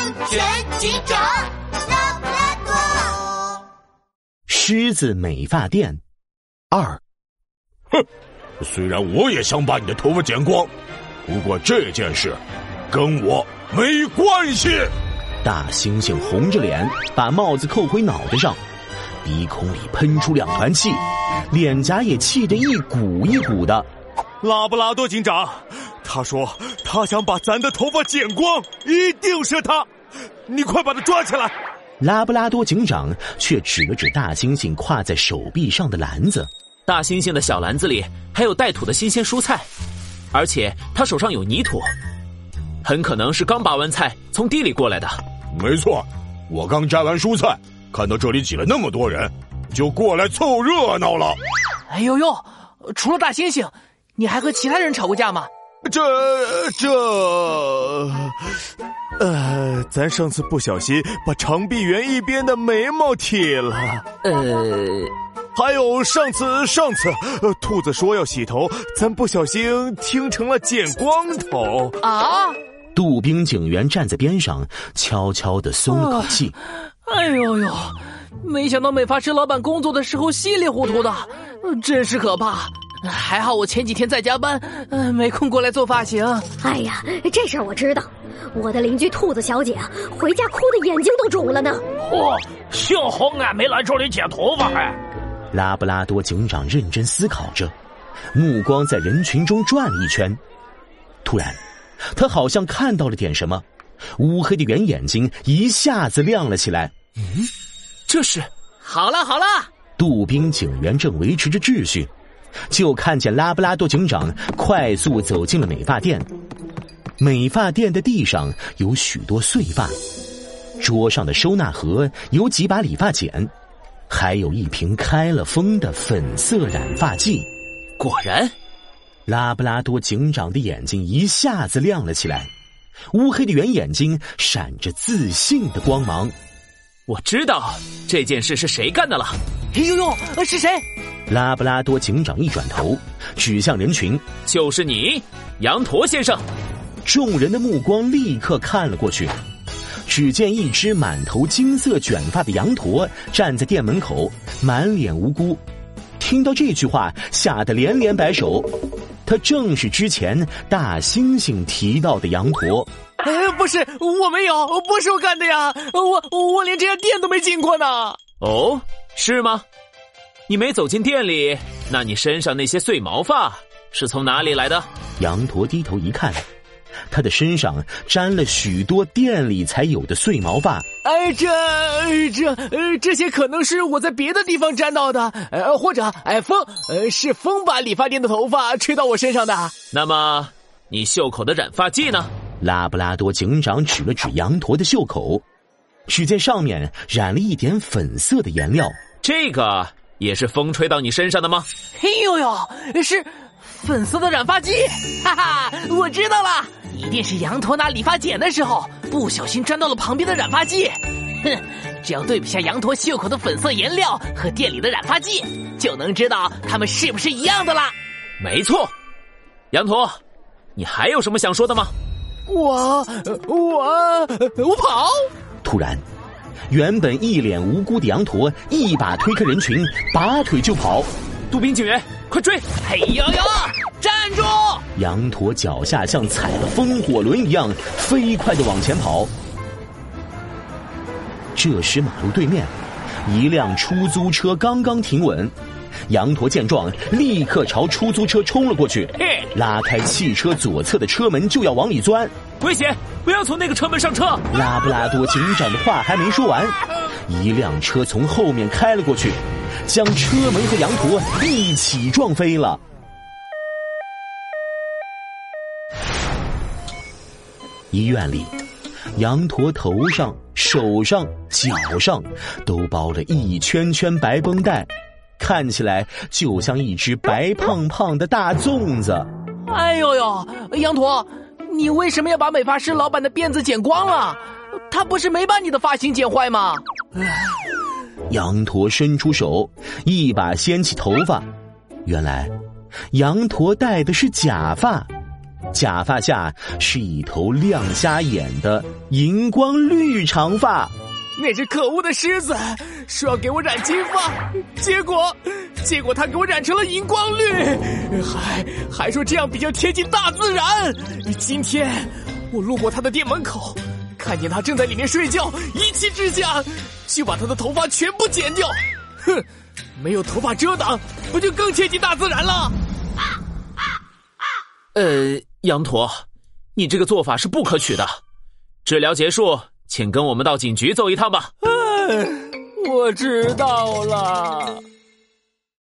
安全警长拉布拉多。狮子美发店二，哼，虽然我也想把你的头发剪光，不过这件事跟我没关系。大猩猩红着脸把帽子扣回脑袋上，鼻孔里喷出两团气，脸颊也气得一鼓一鼓的。拉布拉多警长，他说他想把咱的头发剪光，一定是他，你快把他抓起来！拉布拉多警长却指了指大猩猩挎在手臂上的篮子，大猩猩的小篮子里还有带土的新鲜蔬菜，而且他手上有泥土，很可能是刚拔完菜从地里过来的。没错，我刚摘完蔬菜，看到这里挤了那么多人，就过来凑热闹了。哎呦呦，除了大猩猩。你还和其他人吵过架吗？这这，呃，咱上次不小心把长臂猿一边的眉毛剃了。呃，还有上次上次，呃，兔子说要洗头，咱不小心听成了剪光头啊！杜宾警员站在边上，悄悄的松了口气。哎呦呦，没想到美发师老板工作的时候稀里糊涂的，真是可怕。还好我前几天在加班，嗯，没空过来做发型。哎呀，这事儿我知道，我的邻居兔子小姐啊，回家哭的眼睛都肿了呢。嚯，幸好俺没来这里剪头发还。拉布拉多警长认真思考着，目光在人群中转了一圈，突然，他好像看到了点什么，乌黑的圆眼睛一下子亮了起来。嗯，这是好了好了，杜宾警员正维持着秩序。就看见拉布拉多警长快速走进了美发店，美发店的地上有许多碎发，桌上的收纳盒有几把理发剪，还有一瓶开了封的粉色染发剂。果然，拉布拉多警长的眼睛一下子亮了起来，乌黑的圆眼睛闪着自信的光芒。我知道这件事是谁干的了。哎呦呦，是谁？拉布拉多警长一转头，指向人群：“就是你，羊驼先生。”众人的目光立刻看了过去，只见一只满头金色卷发的羊驼站在店门口，满脸无辜。听到这句话，吓得连连摆手。他正是之前大猩猩提到的羊驼。哎，不是，我没有，不是我干的呀！我我连这家店都没进过呢。哦，是吗？你没走进店里，那你身上那些碎毛发是从哪里来的？羊驼低头一看，他的身上沾了许多店里才有的碎毛发。哎，这这呃，这些可能是我在别的地方沾到的，呃，或者哎风呃是风把理发店的头发吹到我身上的。那么，你袖口的染发剂呢？拉布拉多警长指了指羊驼的袖口，只见上面染了一点粉色的颜料。这个。也是风吹到你身上的吗？嘿呦呦，是粉色的染发剂！哈哈，我知道了，一定是羊驼拿理发剪的时候不小心沾到了旁边的染发剂。哼，只要对比下羊驼袖口的粉色颜料和店里的染发剂，就能知道它们是不是一样的啦。没错，羊驼，你还有什么想说的吗？我我我跑！突然。原本一脸无辜的羊驼一把推开人群，拔腿就跑。杜宾警员，快追！嘿呦呦，站住！羊驼脚下像踩了风火轮一样飞快的往前跑。这时马路对面，一辆出租车刚刚停稳，羊驼见状立刻朝出租车冲了过去，拉开汽车左侧的车门就要往里钻。危险！不要从那个车门上车！拉布拉多警长的话还没说完，一辆车从后面开了过去，将车门和羊驼一起撞飞了。医院里，羊驼头上、手上、脚上都包了一圈圈白绷带，看起来就像一只白胖胖的大粽子。哎呦呦，羊驼！你为什么要把美发师老板的辫子剪光了？他不是没把你的发型剪坏吗？羊驼伸出手，一把掀起头发。原来，羊驼戴的是假发。假发下是一头亮瞎眼的荧光绿长发。那只可恶的狮子说要给我染金发，结果，结果他给我染成了荧光绿，还还说这样比较贴近大自然。今天我路过他的店门口，看见他正在里面睡觉，一气之下就把他的头发全部剪掉。哼，没有头发遮挡，不就更贴近大自然了？呃，羊驼，你这个做法是不可取的。治疗结束。请跟我们到警局走一趟吧。嗯我知道了。